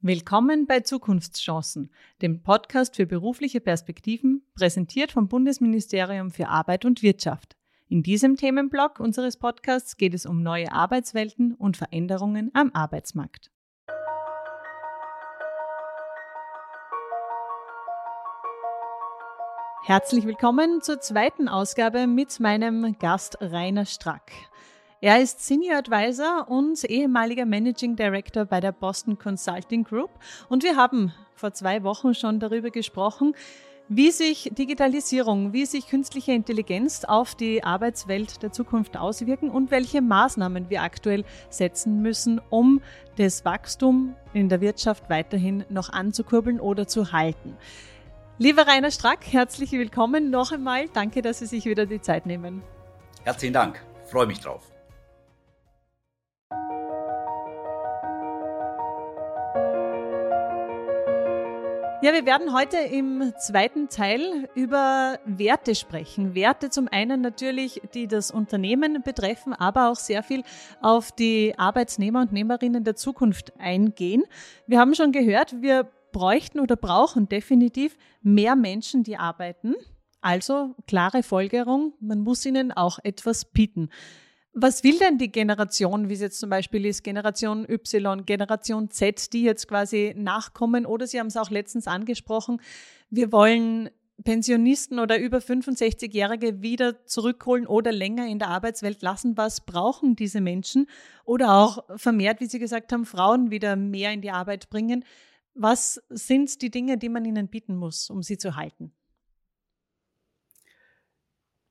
Willkommen bei Zukunftschancen, dem Podcast für berufliche Perspektiven, präsentiert vom Bundesministerium für Arbeit und Wirtschaft. In diesem Themenblock unseres Podcasts geht es um neue Arbeitswelten und Veränderungen am Arbeitsmarkt. Herzlich willkommen zur zweiten Ausgabe mit meinem Gast Rainer Strack. Er ist Senior Advisor und ehemaliger Managing Director bei der Boston Consulting Group. Und wir haben vor zwei Wochen schon darüber gesprochen, wie sich Digitalisierung, wie sich künstliche Intelligenz auf die Arbeitswelt der Zukunft auswirken und welche Maßnahmen wir aktuell setzen müssen, um das Wachstum in der Wirtschaft weiterhin noch anzukurbeln oder zu halten. Lieber Rainer Strack, herzlich willkommen noch einmal. Danke, dass Sie sich wieder die Zeit nehmen. Herzlichen Dank. freue mich drauf. Ja, wir werden heute im zweiten Teil über Werte sprechen. Werte zum einen natürlich, die das Unternehmen betreffen, aber auch sehr viel auf die Arbeitsnehmer und Nehmerinnen der Zukunft eingehen. Wir haben schon gehört, wir bräuchten oder brauchen definitiv mehr Menschen, die arbeiten. Also klare Folgerung, man muss ihnen auch etwas bieten. Was will denn die Generation, wie es jetzt zum Beispiel ist, Generation Y, Generation Z, die jetzt quasi nachkommen? Oder Sie haben es auch letztens angesprochen, wir wollen Pensionisten oder über 65-Jährige wieder zurückholen oder länger in der Arbeitswelt lassen. Was brauchen diese Menschen? Oder auch vermehrt, wie Sie gesagt haben, Frauen wieder mehr in die Arbeit bringen. Was sind die Dinge, die man ihnen bieten muss, um sie zu halten?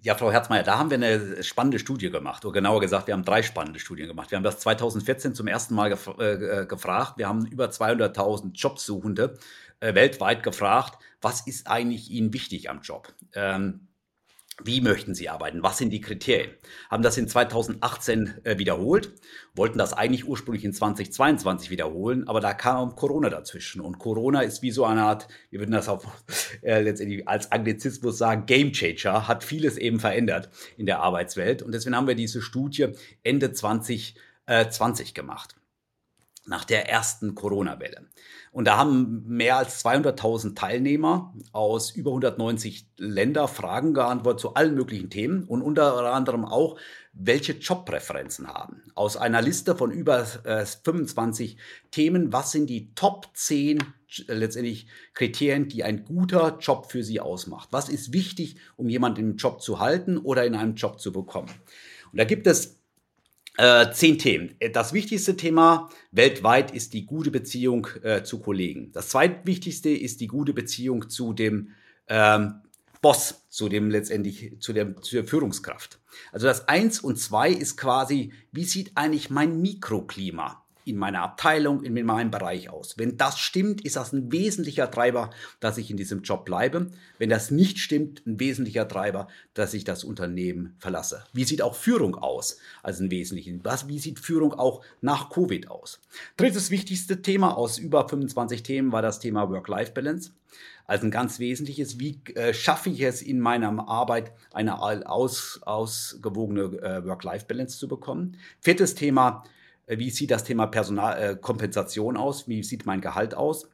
Ja, Frau Herzmeier, da haben wir eine spannende Studie gemacht. Oder genauer gesagt, wir haben drei spannende Studien gemacht. Wir haben das 2014 zum ersten Mal gef äh, gefragt. Wir haben über 200.000 Jobsuchende äh, weltweit gefragt, was ist eigentlich Ihnen wichtig am Job? Ähm, wie möchten Sie arbeiten? Was sind die Kriterien? Haben das in 2018 äh, wiederholt, wollten das eigentlich ursprünglich in 2022 wiederholen, aber da kam Corona dazwischen. Und Corona ist wie so eine Art, wir würden das auch äh, letztendlich als Anglizismus sagen, Game Changer, hat vieles eben verändert in der Arbeitswelt. Und deswegen haben wir diese Studie Ende 2020 gemacht nach der ersten Corona-Welle. Und da haben mehr als 200.000 Teilnehmer aus über 190 Länder Fragen geantwortet zu allen möglichen Themen und unter anderem auch, welche Jobpräferenzen haben. Aus einer Liste von über äh, 25 Themen, was sind die Top 10 letztendlich Kriterien, die ein guter Job für Sie ausmacht? Was ist wichtig, um jemanden im Job zu halten oder in einem Job zu bekommen? Und da gibt es äh, zehn Themen. Das wichtigste Thema weltweit ist die gute Beziehung äh, zu Kollegen. Das zweitwichtigste ist die gute Beziehung zu dem ähm, Boss, zu dem letztendlich, zu der, zu der Führungskraft. Also das eins und zwei ist quasi, wie sieht eigentlich mein Mikroklima in meiner Abteilung, in meinem Bereich aus. Wenn das stimmt, ist das ein wesentlicher Treiber, dass ich in diesem Job bleibe. Wenn das nicht stimmt, ein wesentlicher Treiber, dass ich das Unternehmen verlasse. Wie sieht auch Führung aus als ein wesentliches? Was, wie sieht Führung auch nach Covid aus? Drittes wichtigste Thema aus über 25 Themen war das Thema Work-Life-Balance. Also ein ganz wesentliches, wie äh, schaffe ich es in meiner Arbeit, eine aus, ausgewogene äh, Work-Life-Balance zu bekommen. Viertes Thema, wie sieht das Thema Personalkompensation äh, aus? Wie sieht mein Gehalt aus?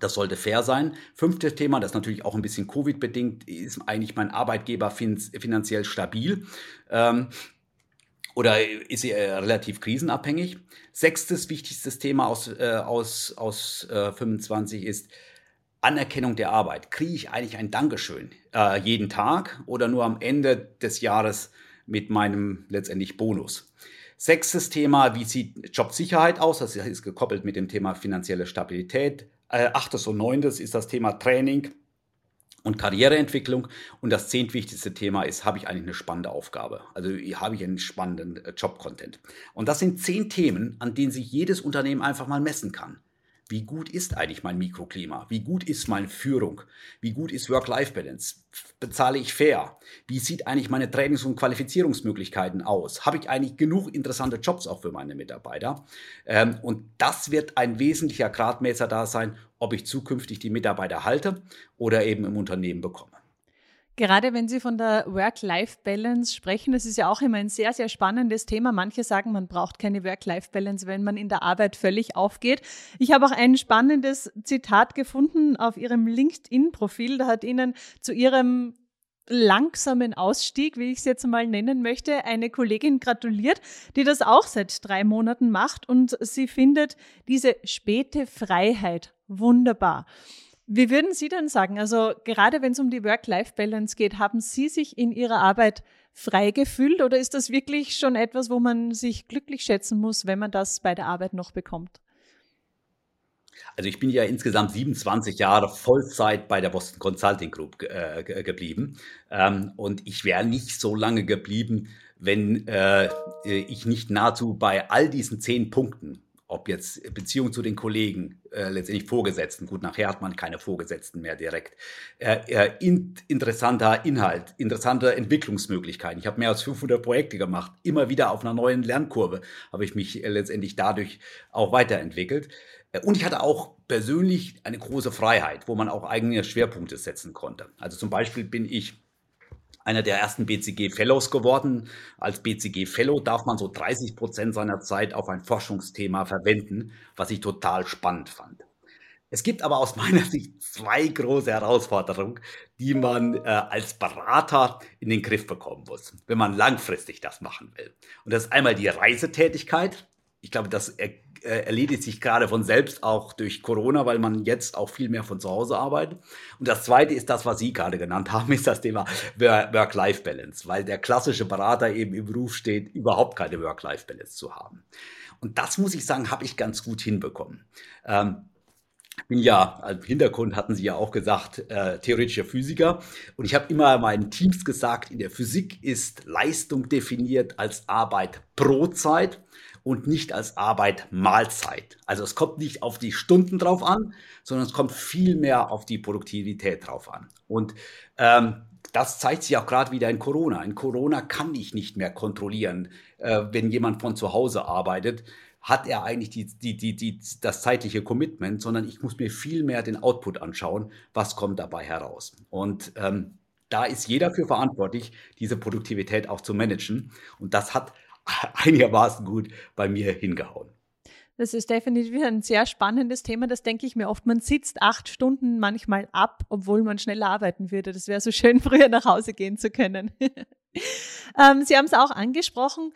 Das sollte fair sein. Fünftes Thema, das ist natürlich auch ein bisschen Covid-bedingt, ist eigentlich mein Arbeitgeber finanziell stabil. Ähm, oder ist er äh, relativ krisenabhängig? Sechstes wichtigstes Thema aus, äh, aus, aus äh, 25 ist Anerkennung der Arbeit. Kriege ich eigentlich ein Dankeschön äh, jeden Tag oder nur am Ende des Jahres mit meinem letztendlich Bonus? Sechstes Thema, wie sieht Jobsicherheit aus? Das ist gekoppelt mit dem Thema finanzielle Stabilität. Äh, achtes und neuntes ist das Thema Training und Karriereentwicklung. Und das zehntwichtigste Thema ist, habe ich eigentlich eine spannende Aufgabe? Also habe ich einen spannenden äh, Job-Content? Und das sind zehn Themen, an denen sich jedes Unternehmen einfach mal messen kann. Wie gut ist eigentlich mein Mikroklima? Wie gut ist meine Führung? Wie gut ist Work-Life-Balance? Bezahle ich fair? Wie sieht eigentlich meine Trainings- und Qualifizierungsmöglichkeiten aus? Habe ich eigentlich genug interessante Jobs auch für meine Mitarbeiter? Ähm, und das wird ein wesentlicher Gradmesser da sein, ob ich zukünftig die Mitarbeiter halte oder eben im Unternehmen bekomme. Gerade wenn Sie von der Work-Life-Balance sprechen, das ist ja auch immer ein sehr, sehr spannendes Thema. Manche sagen, man braucht keine Work-Life-Balance, wenn man in der Arbeit völlig aufgeht. Ich habe auch ein spannendes Zitat gefunden auf Ihrem LinkedIn-Profil. Da hat Ihnen zu Ihrem langsamen Ausstieg, wie ich es jetzt mal nennen möchte, eine Kollegin gratuliert, die das auch seit drei Monaten macht und sie findet diese späte Freiheit wunderbar. Wie würden Sie denn sagen, also gerade wenn es um die Work-Life-Balance geht, haben Sie sich in Ihrer Arbeit frei gefühlt oder ist das wirklich schon etwas, wo man sich glücklich schätzen muss, wenn man das bei der Arbeit noch bekommt? Also ich bin ja insgesamt 27 Jahre Vollzeit bei der Boston Consulting Group äh, geblieben ähm, und ich wäre nicht so lange geblieben, wenn äh, ich nicht nahezu bei all diesen zehn Punkten ob jetzt Beziehung zu den Kollegen, äh, letztendlich Vorgesetzten, gut, nachher hat man keine Vorgesetzten mehr direkt, äh, äh, in, interessanter Inhalt, interessante Entwicklungsmöglichkeiten. Ich habe mehr als 500 Projekte gemacht, immer wieder auf einer neuen Lernkurve habe ich mich äh, letztendlich dadurch auch weiterentwickelt. Äh, und ich hatte auch persönlich eine große Freiheit, wo man auch eigene Schwerpunkte setzen konnte. Also zum Beispiel bin ich einer der ersten BCG-Fellows geworden. Als BCG-Fellow darf man so 30 Prozent seiner Zeit auf ein Forschungsthema verwenden, was ich total spannend fand. Es gibt aber aus meiner Sicht zwei große Herausforderungen, die man äh, als Berater in den Griff bekommen muss, wenn man langfristig das machen will. Und das ist einmal die Reisetätigkeit. Ich glaube, das äh, erledigt sich gerade von selbst auch durch Corona, weil man jetzt auch viel mehr von zu Hause arbeitet. Und das Zweite ist das, was Sie gerade genannt haben, ist das Thema Work-Life-Balance, weil der klassische Berater eben im Ruf steht, überhaupt keine Work-Life-Balance zu haben. Und das muss ich sagen, habe ich ganz gut hinbekommen. Ähm, bin ja, im Hintergrund hatten Sie ja auch gesagt, äh, theoretischer Physiker. Und ich habe immer meinen Teams gesagt, in der Physik ist Leistung definiert als Arbeit pro Zeit und nicht als Arbeit Mahlzeit. Also es kommt nicht auf die Stunden drauf an, sondern es kommt viel mehr auf die Produktivität drauf an. Und ähm, das zeigt sich auch gerade wieder in Corona. In Corona kann ich nicht mehr kontrollieren, äh, wenn jemand von zu Hause arbeitet, hat er eigentlich die, die, die, die, das zeitliche Commitment, sondern ich muss mir viel mehr den Output anschauen, was kommt dabei heraus. Und ähm, da ist jeder für verantwortlich, diese Produktivität auch zu managen. Und das hat einigermaßen gut bei mir hingehauen. Das ist definitiv ein sehr spannendes Thema. Das denke ich mir oft. Man sitzt acht Stunden manchmal ab, obwohl man schneller arbeiten würde. Das wäre so schön, früher nach Hause gehen zu können. ähm, Sie haben es auch angesprochen.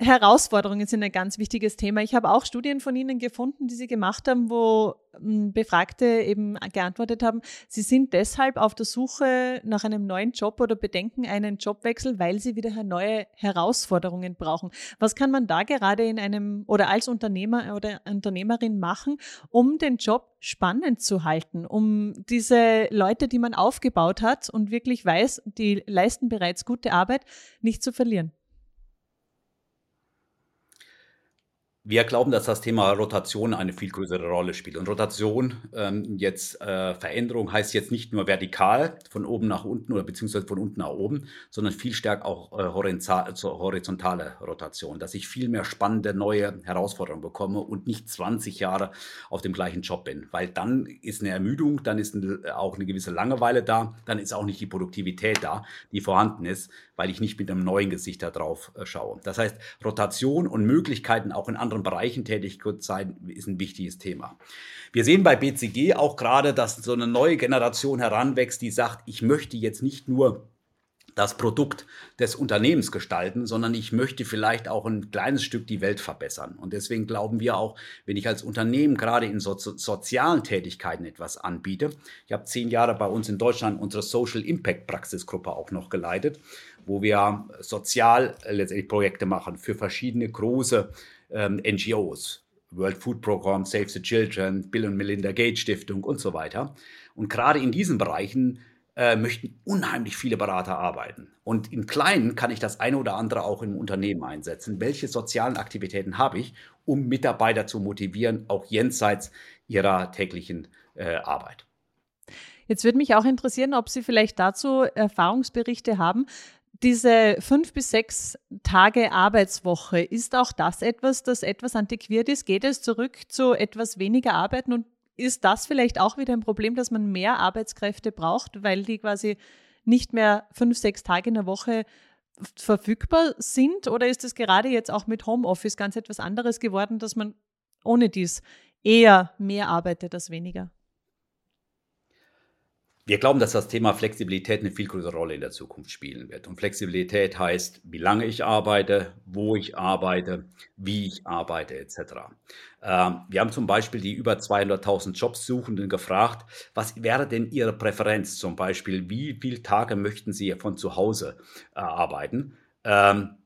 Herausforderungen sind ein ganz wichtiges Thema. Ich habe auch Studien von Ihnen gefunden, die Sie gemacht haben, wo hm, Befragte eben geantwortet haben, sie sind deshalb auf der Suche nach einem neuen Job oder bedenken einen Jobwechsel, weil sie wieder neue Herausforderungen brauchen. Was kann man da gerade in einem oder als Unternehmer oder Unternehmerin machen, um den Job spannend zu halten, um diese Leute, die man aufgebaut hat und wirklich weiß, die leisten bereits gute Arbeit, nicht zu verlieren? Wir glauben, dass das Thema Rotation eine viel größere Rolle spielt. Und Rotation, ähm, jetzt äh, Veränderung heißt jetzt nicht nur vertikal von oben nach unten oder beziehungsweise von unten nach oben, sondern viel stärker auch äh, horizontale Rotation, dass ich viel mehr spannende neue Herausforderungen bekomme und nicht 20 Jahre auf dem gleichen Job bin. Weil dann ist eine Ermüdung, dann ist eine, auch eine gewisse Langeweile da, dann ist auch nicht die Produktivität da, die vorhanden ist, weil ich nicht mit einem neuen Gesicht da drauf äh, schaue. Das heißt, Rotation und Möglichkeiten auch in anderen Bereichen tätig sein, ist ein wichtiges Thema. Wir sehen bei BCG auch gerade, dass so eine neue Generation heranwächst, die sagt, ich möchte jetzt nicht nur das Produkt des Unternehmens gestalten, sondern ich möchte vielleicht auch ein kleines Stück die Welt verbessern. Und deswegen glauben wir auch, wenn ich als Unternehmen gerade in so sozialen Tätigkeiten etwas anbiete, ich habe zehn Jahre bei uns in Deutschland unsere Social Impact Praxisgruppe auch noch geleitet, wo wir sozial letztendlich Projekte machen für verschiedene große ähm, NGOs, World Food Program, Save the Children, Bill und Melinda Gates Stiftung und so weiter. Und gerade in diesen Bereichen äh, möchten unheimlich viele Berater arbeiten. Und in kleinen kann ich das eine oder andere auch im Unternehmen einsetzen. Welche sozialen Aktivitäten habe ich, um Mitarbeiter zu motivieren, auch jenseits ihrer täglichen äh, Arbeit? Jetzt würde mich auch interessieren, ob Sie vielleicht dazu Erfahrungsberichte haben diese fünf bis sechs Tage Arbeitswoche, ist auch das etwas, das etwas antiquiert ist? Geht es zurück zu etwas weniger Arbeiten und ist das vielleicht auch wieder ein Problem, dass man mehr Arbeitskräfte braucht, weil die quasi nicht mehr fünf, sechs Tage in der Woche verfügbar sind? Oder ist es gerade jetzt auch mit Homeoffice ganz etwas anderes geworden, dass man ohne dies eher mehr arbeitet als weniger? Wir glauben, dass das Thema Flexibilität eine viel größere Rolle in der Zukunft spielen wird. Und Flexibilität heißt, wie lange ich arbeite, wo ich arbeite, wie ich arbeite, etc. Ähm, wir haben zum Beispiel die über 200.000 Jobsuchenden gefragt, was wäre denn Ihre Präferenz? Zum Beispiel, wie viele Tage möchten Sie von zu Hause äh, arbeiten? Ähm,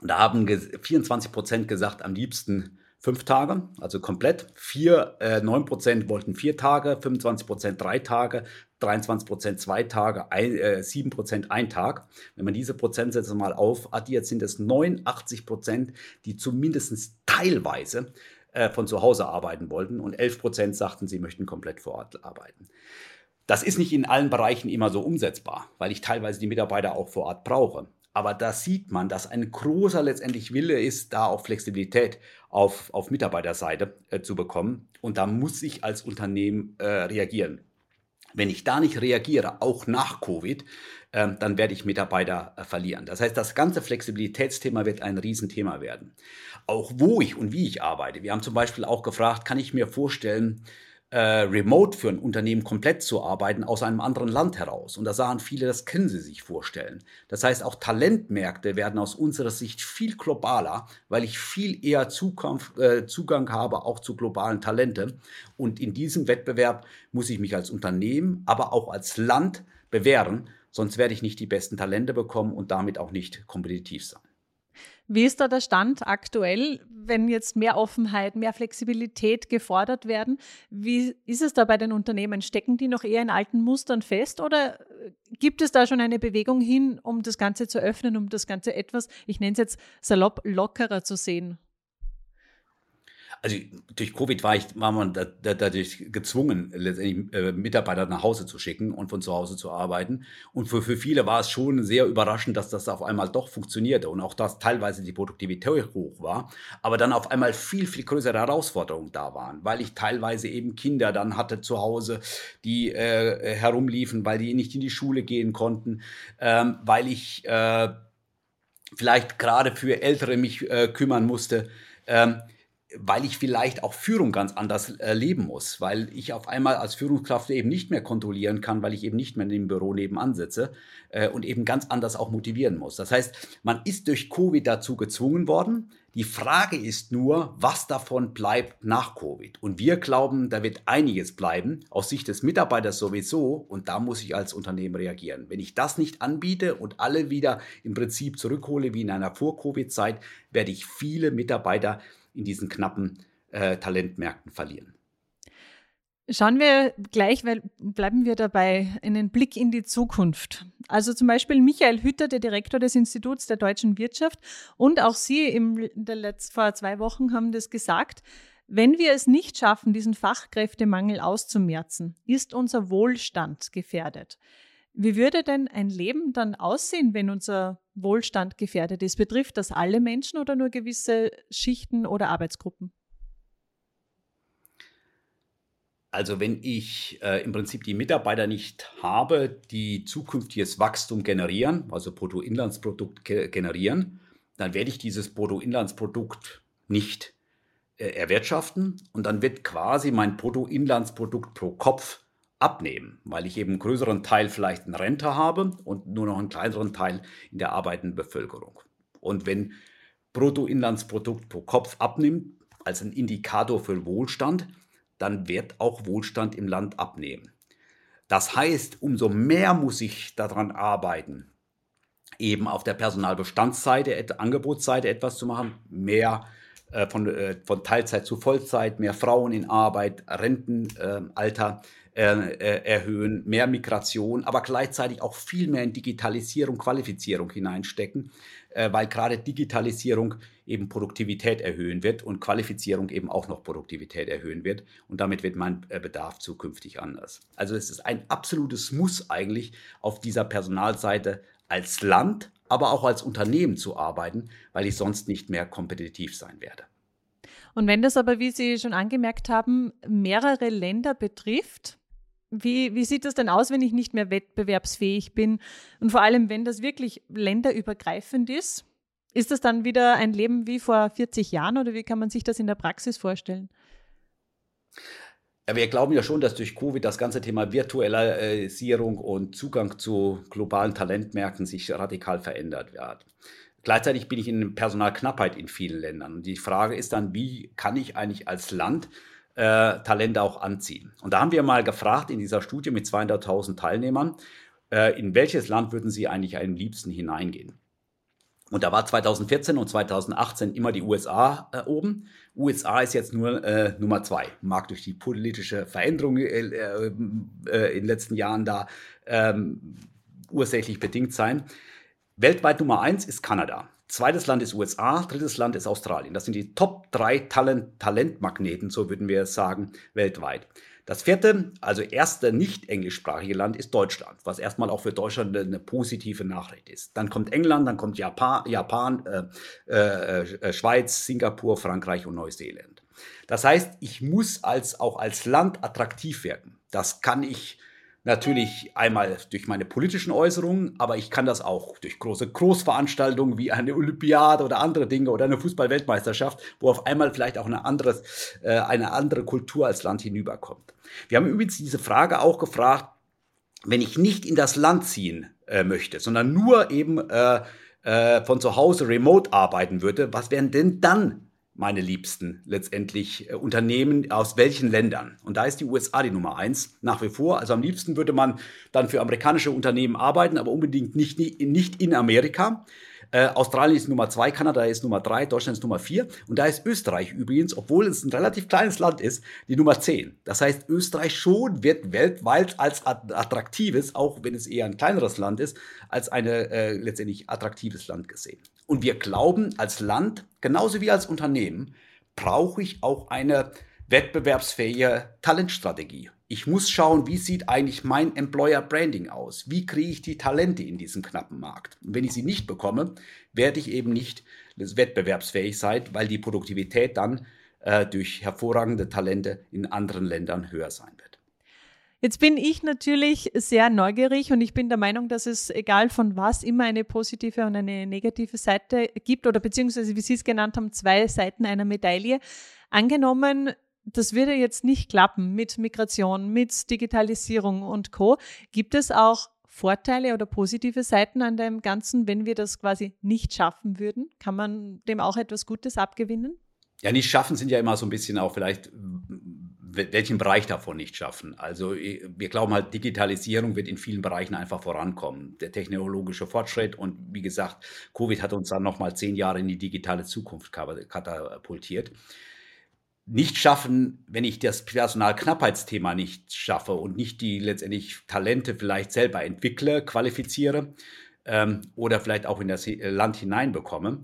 da haben 24 Prozent gesagt, am liebsten fünf Tage, also komplett. Vier, äh, 9 Prozent wollten vier Tage, 25 Prozent drei Tage, 23 Prozent zwei Tage, ein, äh, 7 Prozent ein Tag. Wenn man diese Prozentsätze mal aufaddiert, sind es 89 Prozent, die zumindest teilweise äh, von zu Hause arbeiten wollten und 11 Prozent sagten, sie möchten komplett vor Ort arbeiten. Das ist nicht in allen Bereichen immer so umsetzbar, weil ich teilweise die Mitarbeiter auch vor Ort brauche. Aber da sieht man, dass ein großer letztendlich Wille ist, da auch Flexibilität auf, auf Mitarbeiterseite äh, zu bekommen. Und da muss ich als Unternehmen äh, reagieren. Wenn ich da nicht reagiere, auch nach Covid, äh, dann werde ich Mitarbeiter äh, verlieren. Das heißt, das ganze Flexibilitätsthema wird ein Riesenthema werden. Auch wo ich und wie ich arbeite. Wir haben zum Beispiel auch gefragt, kann ich mir vorstellen, remote für ein Unternehmen komplett zu arbeiten aus einem anderen Land heraus. Und da sahen viele, das können sie sich vorstellen. Das heißt, auch Talentmärkte werden aus unserer Sicht viel globaler, weil ich viel eher Zukunft, äh, Zugang habe auch zu globalen Talenten. Und in diesem Wettbewerb muss ich mich als Unternehmen, aber auch als Land bewähren, sonst werde ich nicht die besten Talente bekommen und damit auch nicht kompetitiv sein. Wie ist da der Stand aktuell, wenn jetzt mehr Offenheit, mehr Flexibilität gefordert werden? Wie ist es da bei den Unternehmen? Stecken die noch eher in alten Mustern fest oder gibt es da schon eine Bewegung hin, um das Ganze zu öffnen, um das Ganze etwas, ich nenne es jetzt salopp, lockerer zu sehen? Also durch Covid war, ich, war man dadurch gezwungen, letztendlich äh, Mitarbeiter nach Hause zu schicken und von zu Hause zu arbeiten. Und für, für viele war es schon sehr überraschend, dass das auf einmal doch funktionierte und auch dass teilweise die Produktivität hoch war, aber dann auf einmal viel, viel größere Herausforderungen da waren, weil ich teilweise eben Kinder dann hatte zu Hause, die äh, herumliefen, weil die nicht in die Schule gehen konnten, ähm, weil ich äh, vielleicht gerade für Ältere mich äh, kümmern musste. Ähm, weil ich vielleicht auch Führung ganz anders erleben muss, weil ich auf einmal als Führungskraft eben nicht mehr kontrollieren kann, weil ich eben nicht mehr in dem Büro nebenan sitze äh, und eben ganz anders auch motivieren muss. Das heißt, man ist durch Covid dazu gezwungen worden. Die Frage ist nur, was davon bleibt nach Covid. Und wir glauben, da wird einiges bleiben, aus Sicht des Mitarbeiters sowieso. Und da muss ich als Unternehmen reagieren. Wenn ich das nicht anbiete und alle wieder im Prinzip zurückhole wie in einer Vor-Covid-Zeit, werde ich viele Mitarbeiter in diesen knappen äh, Talentmärkten verlieren. Schauen wir gleich, weil bleiben wir dabei, einen Blick in die Zukunft. Also zum Beispiel Michael Hütter, der Direktor des Instituts der deutschen Wirtschaft und auch Sie im, vor zwei Wochen haben das gesagt. Wenn wir es nicht schaffen, diesen Fachkräftemangel auszumerzen, ist unser Wohlstand gefährdet. Wie würde denn ein Leben dann aussehen, wenn unser Wohlstand gefährdet ist? Betrifft das alle Menschen oder nur gewisse Schichten oder Arbeitsgruppen? Also wenn ich äh, im Prinzip die Mitarbeiter nicht habe, die zukünftiges Wachstum generieren, also Bruttoinlandsprodukt ge generieren, dann werde ich dieses Bruttoinlandsprodukt nicht äh, erwirtschaften und dann wird quasi mein Bruttoinlandsprodukt pro Kopf abnehmen, weil ich eben einen größeren Teil vielleicht in Rente habe und nur noch einen kleineren Teil in der arbeitenden Bevölkerung. Und wenn Bruttoinlandsprodukt pro Kopf abnimmt, als ein Indikator für Wohlstand, dann wird auch Wohlstand im Land abnehmen. Das heißt, umso mehr muss ich daran arbeiten, eben auf der Personalbestandsseite, Angebotsseite etwas zu machen, mehr äh, von, äh, von Teilzeit zu Vollzeit, mehr Frauen in Arbeit, Rentenalter äh, äh, erhöhen, mehr Migration, aber gleichzeitig auch viel mehr in Digitalisierung, Qualifizierung hineinstecken, äh, weil gerade Digitalisierung eben Produktivität erhöhen wird und Qualifizierung eben auch noch Produktivität erhöhen wird. Und damit wird mein Bedarf zukünftig anders. Also es ist ein absolutes Muss eigentlich auf dieser Personalseite als Land, aber auch als Unternehmen zu arbeiten, weil ich sonst nicht mehr kompetitiv sein werde. Und wenn das aber, wie Sie schon angemerkt haben, mehrere Länder betrifft, Wie, wie sieht das denn aus, wenn ich nicht mehr wettbewerbsfähig bin? Und vor allem, wenn das wirklich länderübergreifend ist, ist das dann wieder ein Leben wie vor 40 Jahren oder wie kann man sich das in der Praxis vorstellen? Wir glauben ja schon, dass durch Covid das ganze Thema Virtualisierung und Zugang zu globalen Talentmärkten sich radikal verändert wird. Gleichzeitig bin ich in Personalknappheit in vielen Ländern. Und die Frage ist dann, wie kann ich eigentlich als Land äh, Talente auch anziehen? Und da haben wir mal gefragt in dieser Studie mit 200.000 Teilnehmern, äh, in welches Land würden sie eigentlich am liebsten hineingehen? Und da war 2014 und 2018 immer die USA äh, oben. USA ist jetzt nur äh, Nummer zwei. Mag durch die politische Veränderung äh, äh, in den letzten Jahren da ähm, ursächlich bedingt sein. Weltweit Nummer eins ist Kanada. Zweites Land ist USA, drittes Land ist Australien. Das sind die Top drei Talent Talentmagneten, so würden wir sagen, weltweit. Das vierte, also erste nicht englischsprachige Land ist Deutschland, was erstmal auch für Deutschland eine, positive Nachricht ist. Dann kommt England, dann kommt Japan, Japan äh, äh, äh, Schweiz, Singapur, Frankreich und Neuseeland. Das heißt, ich muss als, auch als Land attraktiv werden. Das kann ich Natürlich einmal durch meine politischen Äußerungen, aber ich kann das auch durch große Großveranstaltungen wie eine Olympiade oder andere Dinge oder eine Fußballweltmeisterschaft, wo auf einmal vielleicht auch eine, anderes, äh, eine andere Kultur als Land hinüberkommt. Wir haben übrigens diese Frage auch gefragt, wenn ich nicht in das Land ziehen äh, möchte, sondern nur eben äh, äh, von zu Hause remote arbeiten würde, was wären denn dann meine liebsten letztendlich äh, Unternehmen aus welchen Ländern. Und da ist die USA die Nummer eins nach wie vor. Also am liebsten würde man dann für amerikanische Unternehmen arbeiten, aber unbedingt nicht, nicht in Amerika. Äh, Australien ist Nummer zwei, Kanada ist Nummer drei, Deutschland ist Nummer vier. Und da ist Österreich übrigens, obwohl es ein relativ kleines Land ist, die Nummer zehn. Das heißt, Österreich schon wird weltweit als attraktives, auch wenn es eher ein kleineres Land ist, als ein äh, letztendlich attraktives Land gesehen. Und wir glauben, als Land, genauso wie als Unternehmen, brauche ich auch eine wettbewerbsfähige Talentstrategie. Ich muss schauen, wie sieht eigentlich mein Employer Branding aus? Wie kriege ich die Talente in diesem knappen Markt? Und wenn ich sie nicht bekomme, werde ich eben nicht wettbewerbsfähig sein, weil die Produktivität dann äh, durch hervorragende Talente in anderen Ländern höher sein wird. Jetzt bin ich natürlich sehr neugierig und ich bin der Meinung, dass es egal von was immer eine positive und eine negative Seite gibt oder beziehungsweise, wie Sie es genannt haben, zwei Seiten einer Medaille. Angenommen, das würde jetzt nicht klappen mit Migration, mit Digitalisierung und Co. Gibt es auch Vorteile oder positive Seiten an dem Ganzen, wenn wir das quasi nicht schaffen würden? Kann man dem auch etwas Gutes abgewinnen? Ja, nicht schaffen sind ja immer so ein bisschen auch vielleicht welchen Bereich davon nicht schaffen. Also wir glauben halt, Digitalisierung wird in vielen Bereichen einfach vorankommen. Der technologische Fortschritt und wie gesagt, Covid hat uns dann nochmal zehn Jahre in die digitale Zukunft katapultiert. Nicht schaffen, wenn ich das Personalknappheitsthema nicht schaffe und nicht die letztendlich Talente vielleicht selber entwickle, qualifiziere ähm, oder vielleicht auch in das Land hineinbekomme,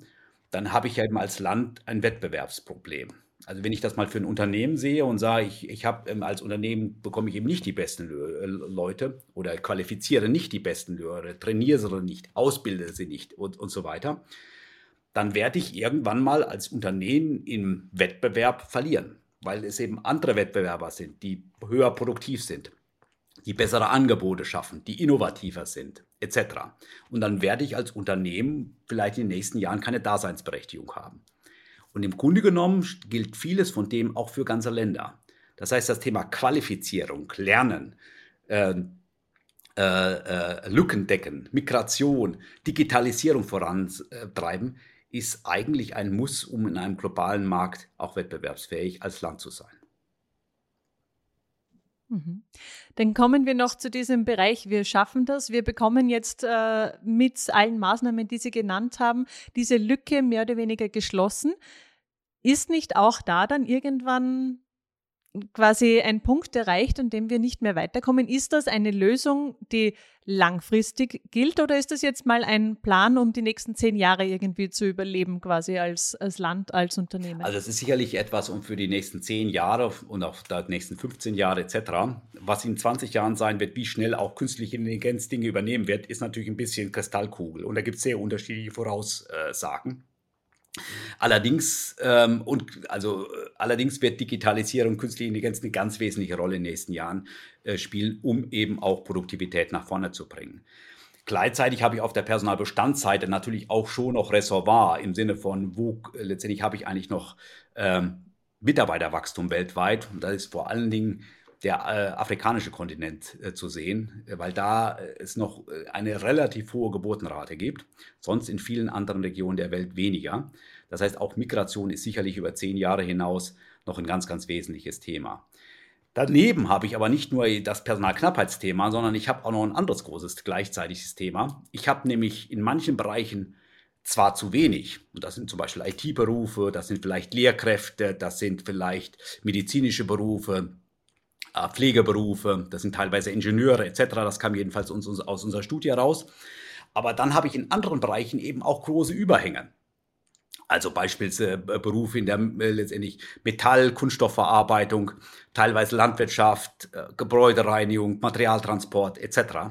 dann habe ich ja eben als Land ein Wettbewerbsproblem. Also wenn ich das mal für ein Unternehmen sehe und sage, ich, ich habe ähm, als Unternehmen bekomme ich eben nicht die besten äh, Leute oder qualifiziere nicht die besten Leute, trainiere sie nicht, ausbilde sie nicht und, und so weiter, dann werde ich irgendwann mal als Unternehmen im Wettbewerb verlieren, weil es eben andere Wettbewerber sind, die höher produktiv sind, die bessere Angebote schaffen, die innovativer sind, etc. Und dann werde ich als Unternehmen vielleicht in den nächsten Jahren keine Daseinsberechtigung haben. Und im Grunde genommen gilt vieles von dem auch für ganze Länder. Das heißt, das Thema Qualifizierung, Lernen, äh, äh, äh, Lücken decken, Migration, Digitalisierung vorantreiben, ist eigentlich ein Muss, um in einem globalen Markt auch wettbewerbsfähig als Land zu sein. Mhm. Dann kommen wir noch zu diesem Bereich. Wir schaffen das. Wir bekommen jetzt äh, mit allen Maßnahmen, die Sie genannt haben, diese Lücke mehr oder weniger geschlossen. Ist nicht auch da dann irgendwann quasi ein Punkt erreicht, an dem wir nicht mehr weiterkommen? Ist das eine Lösung, die langfristig gilt oder ist das jetzt mal ein Plan, um die nächsten zehn Jahre irgendwie zu überleben, quasi als, als Land, als Unternehmen? Also es ist sicherlich etwas, um für die nächsten zehn Jahre und auch die nächsten 15 Jahre etc. Was in 20 Jahren sein wird, wie schnell auch künstliche Intelligenz Dinge übernehmen wird, ist natürlich ein bisschen Kristallkugel und da gibt es sehr unterschiedliche Voraussagen. Allerdings, ähm, und, also, allerdings wird Digitalisierung, künstliche Intelligenz eine ganz wesentliche Rolle in den nächsten Jahren äh, spielen, um eben auch Produktivität nach vorne zu bringen. Gleichzeitig habe ich auf der Personalbestandsseite natürlich auch schon noch Reservoir im Sinne von, wo letztendlich habe ich eigentlich noch ähm, Mitarbeiterwachstum weltweit. Und das ist vor allen Dingen der äh, afrikanische Kontinent äh, zu sehen, weil da äh, es noch äh, eine relativ hohe Geburtenrate gibt, sonst in vielen anderen Regionen der Welt weniger. Das heißt, auch Migration ist sicherlich über zehn Jahre hinaus noch ein ganz, ganz wesentliches Thema. Daneben habe ich aber nicht nur das Personalknappheitsthema, sondern ich habe auch noch ein anderes großes gleichzeitiges Thema. Ich habe nämlich in manchen Bereichen zwar zu wenig, und das sind zum Beispiel IT-Berufe, das sind vielleicht Lehrkräfte, das sind vielleicht medizinische Berufe, äh, Pflegeberufe, das sind teilweise Ingenieure etc. Das kam jedenfalls uns, uns, aus unserer Studie raus. Aber dann habe ich in anderen Bereichen eben auch große Überhänge. Also beispielsweise äh, Berufe in der äh, letztendlich Metall, Kunststoffverarbeitung, teilweise Landwirtschaft, Gebäudereinigung, Materialtransport etc.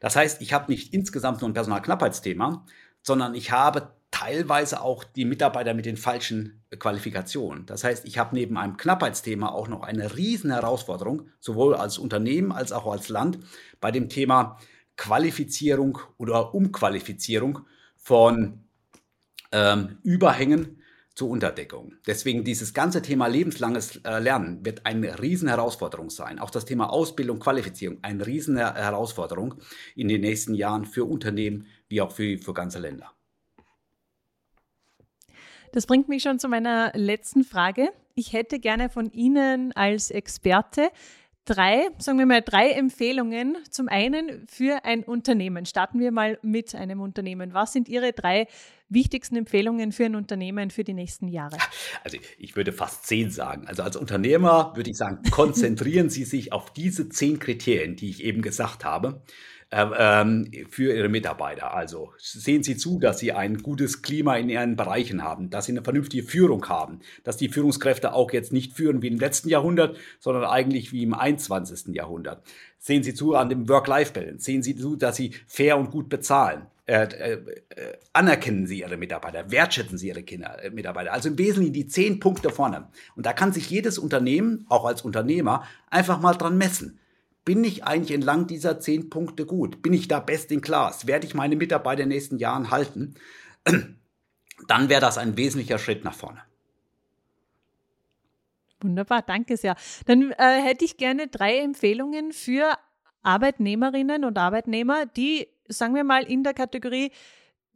Das heißt, ich habe nicht insgesamt nur ein Personalknappheitsthema, sondern ich habe teilweise auch die Mitarbeiter mit den falschen Qualifikationen. Das heißt, ich habe neben einem Knappheitsthema auch noch eine riesen Herausforderung, sowohl als Unternehmen als auch als Land, bei dem Thema Qualifizierung oder Umqualifizierung von ähm, Überhängen zur Unterdeckung. Deswegen dieses ganze Thema lebenslanges äh, Lernen wird eine riesen Herausforderung sein. Auch das Thema Ausbildung, Qualifizierung, eine riesen Herausforderung in den nächsten Jahren für Unternehmen wie auch für, für ganze Länder. Das bringt mich schon zu meiner letzten Frage. Ich hätte gerne von Ihnen als Experte drei, sagen wir mal, drei Empfehlungen. Zum einen für ein Unternehmen. Starten wir mal mit einem Unternehmen. Was sind Ihre drei wichtigsten Empfehlungen für ein Unternehmen für die nächsten Jahre? Also ich würde fast zehn sagen. Also als Unternehmer würde ich sagen, konzentrieren Sie sich auf diese zehn Kriterien, die ich eben gesagt habe. Ähm, ähm, für ihre Mitarbeiter. Also sehen Sie zu, dass Sie ein gutes Klima in Ihren Bereichen haben, dass Sie eine vernünftige Führung haben, dass die Führungskräfte auch jetzt nicht führen wie im letzten Jahrhundert, sondern eigentlich wie im 21. Jahrhundert. Sehen Sie zu an dem Work-Life-Balance. Sehen Sie zu, dass Sie fair und gut bezahlen. Äh, äh, äh, anerkennen Sie Ihre Mitarbeiter, wertschätzen Sie Ihre Kinder, äh, Mitarbeiter. Also im Wesentlichen die zehn Punkte vorne. Und da kann sich jedes Unternehmen, auch als Unternehmer, einfach mal dran messen. Bin ich eigentlich entlang dieser zehn Punkte gut? Bin ich da best in class? Werde ich meine Mitarbeiter in den nächsten Jahren halten? Dann wäre das ein wesentlicher Schritt nach vorne. Wunderbar, danke sehr. Dann äh, hätte ich gerne drei Empfehlungen für Arbeitnehmerinnen und Arbeitnehmer, die, sagen wir mal, in der Kategorie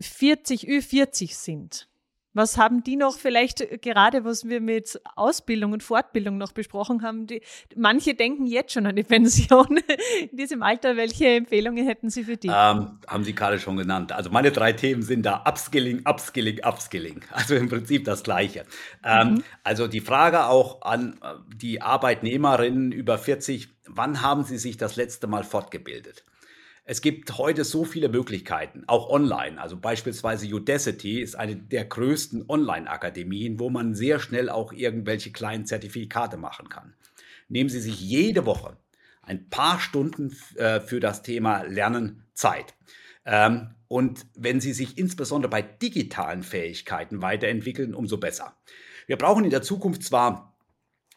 40, Ü40 sind. Was haben die noch vielleicht gerade, was wir mit Ausbildung und Fortbildung noch besprochen haben? Die, manche denken jetzt schon an die Pension in diesem Alter. Welche Empfehlungen hätten Sie für die? Ähm, haben Sie gerade schon genannt. Also meine drei Themen sind da Upskilling, Upskilling, Upskilling. Also im Prinzip das Gleiche. Ähm, mhm. Also die Frage auch an äh, die Arbeitnehmerinnen über 40, wann haben Sie sich das letzte Mal fortgebildet? Es gibt heute so viele Möglichkeiten, auch online. Also beispielsweise Udacity ist eine der größten Online-Akademien, wo man sehr schnell auch irgendwelche kleinen Zertifikate machen kann. Nehmen Sie sich jede Woche ein paar Stunden äh, für das Thema Lernen Zeit. Ähm, und wenn Sie sich insbesondere bei digitalen Fähigkeiten weiterentwickeln, umso besser. Wir brauchen in der Zukunft zwar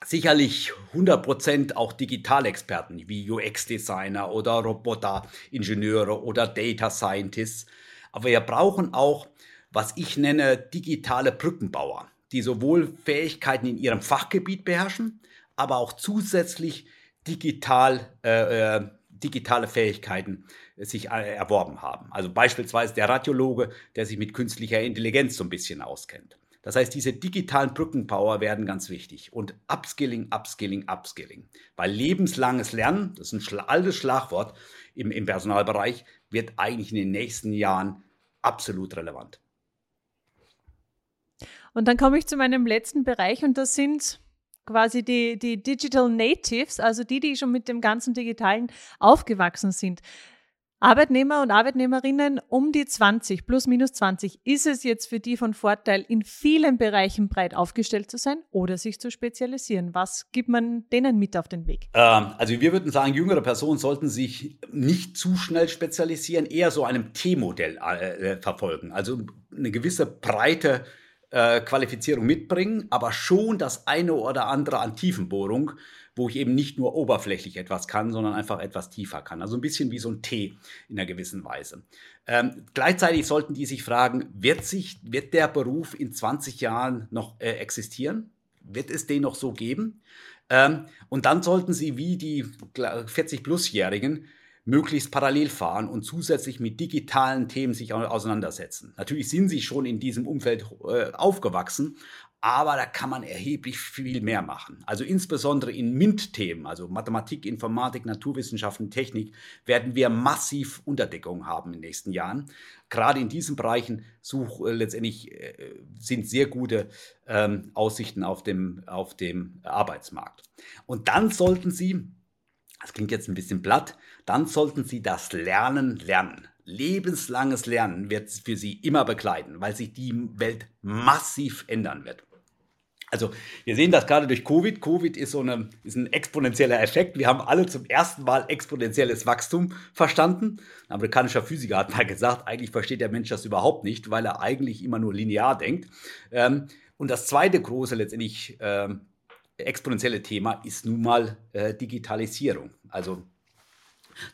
sicherlich 100% auch Digitalexperten wie UX-Designer oder Roboter-Ingenieure oder Data Scientists. Aber wir brauchen auch, was ich nenne, digitale Brückenbauer, die sowohl Fähigkeiten in ihrem Fachgebiet beherrschen, aber auch zusätzlich digital, äh, äh digitale Fähigkeiten sich äh, erworben haben. Also beispielsweise der Radiologe, der sich mit künstlicher Intelligenz so ein bisschen auskennt. Das heißt, diese digitalen Brückenpower werden ganz wichtig. Und Upskilling, Upskilling, Upskilling. Weil lebenslanges Lernen, das ist ein altes Schlagwort im, im Personalbereich, wird eigentlich in den nächsten Jahren absolut relevant. Und dann komme ich zu meinem letzten Bereich und das sind quasi die, die Digital Natives, also die, die schon mit dem ganzen Digitalen aufgewachsen sind. Arbeitnehmer und Arbeitnehmerinnen um die 20, plus minus 20, ist es jetzt für die von Vorteil, in vielen Bereichen breit aufgestellt zu sein oder sich zu spezialisieren? Was gibt man denen mit auf den Weg? Ähm, also wir würden sagen, jüngere Personen sollten sich nicht zu schnell spezialisieren, eher so einem T-Modell äh, äh verfolgen. Also eine gewisse breite äh, Qualifizierung mitbringen, aber schon das eine oder andere an Tiefenbohrung, wo ich eben nicht nur oberflächlich etwas kann, sondern einfach etwas tiefer kann. Also ein bisschen wie so ein T in einer gewissen Weise. Ähm, gleichzeitig sollten die sich fragen, wird, sich, wird der Beruf in 20 Jahren noch äh, existieren? Wird es den noch so geben? Ähm, und dann sollten sie wie die 40-Plus-Jährigen möglichst parallel fahren und zusätzlich mit digitalen Themen sich auseinandersetzen. Natürlich sind sie schon in diesem Umfeld äh, aufgewachsen, aber da kann man erheblich viel mehr machen. Also insbesondere in MINT-Themen, also Mathematik, Informatik, Naturwissenschaften, Technik, werden wir massiv Unterdeckung haben in den nächsten Jahren. Gerade in diesen Bereichen such, äh, letztendlich äh, sind sehr gute ähm, Aussichten auf dem, auf dem Arbeitsmarkt. Und dann sollten Sie das klingt jetzt ein bisschen platt, dann sollten Sie das Lernen lernen. Lebenslanges Lernen wird für Sie immer begleiten, weil sich die Welt massiv ändern wird. Also wir sehen das gerade durch Covid. Covid ist so eine, ist ein exponentieller Effekt. Wir haben alle zum ersten Mal exponentielles Wachstum verstanden. Ein amerikanischer Physiker hat mal gesagt, eigentlich versteht der Mensch das überhaupt nicht, weil er eigentlich immer nur linear denkt. Ähm, und das zweite große letztendlich ähm, exponentielle Thema ist nun mal äh, Digitalisierung. Also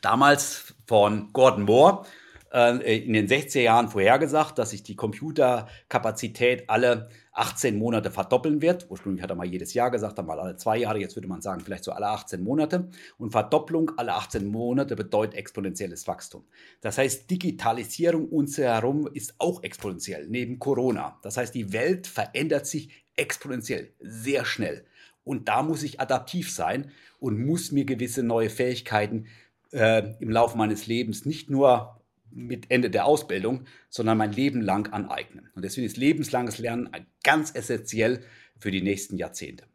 damals von Gordon Moore äh, in den 60er Jahren vorhergesagt, dass sich die Computerkapazität alle 18 Monate verdoppeln wird. Ursprünglich hat er mal jedes Jahr gesagt, dann mal alle zwei Jahre, jetzt würde man sagen, vielleicht so alle 18 Monate. Und Verdopplung alle 18 Monate bedeutet exponentielles Wachstum. Das heißt, Digitalisierung uns herum ist auch exponentiell, neben Corona. Das heißt, die Welt verändert sich exponentiell, sehr schnell. Und da muss ich adaptiv sein und muss mir gewisse neue Fähigkeiten äh, im Laufe meines Lebens nicht nur mit Ende der Ausbildung, sondern mein Leben lang aneignen. Und deswegen ist lebenslanges Lernen ganz essentiell für die nächsten Jahrzehnte.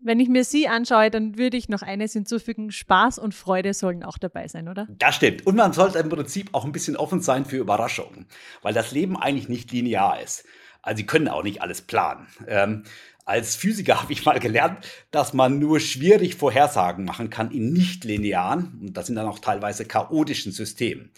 Wenn ich mir Sie anschaue, dann würde ich noch eines hinzufügen, Spaß und Freude sollen auch dabei sein, oder? Das stimmt. Und man sollte im Prinzip auch ein bisschen offen sein für Überraschungen, weil das Leben eigentlich nicht linear ist. Also Sie können auch nicht alles planen. Ähm, als Physiker habe ich mal gelernt, dass man nur schwierig Vorhersagen machen kann in nicht-linearen, und das sind dann auch teilweise chaotischen Systemen.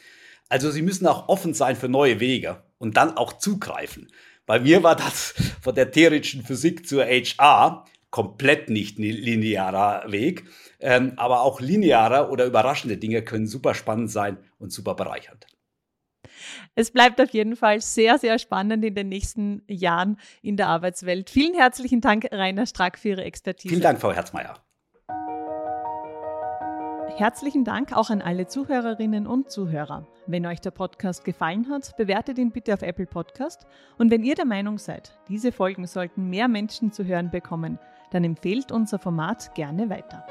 Also Sie müssen auch offen sein für neue Wege und dann auch zugreifen. Bei mir war das von der theoretischen Physik zur HR komplett nicht linearer Weg. Ähm, aber auch lineare oder überraschende Dinge können super spannend sein und super bereichernd. Es bleibt auf jeden Fall sehr, sehr spannend in den nächsten Jahren in der Arbeitswelt. Vielen herzlichen Dank, Rainer Strack, für Ihre Expertise. Vielen Dank, Frau Herzmeier. Herzlichen Dank auch an alle Zuhörerinnen und Zuhörer. Wenn euch der Podcast gefallen hat, bewertet ihn bitte auf Apple Podcast. Und wenn ihr der Meinung seid, diese Folgen sollten mehr Menschen zu hören bekommen, dann empfehlt unser Format gerne weiter.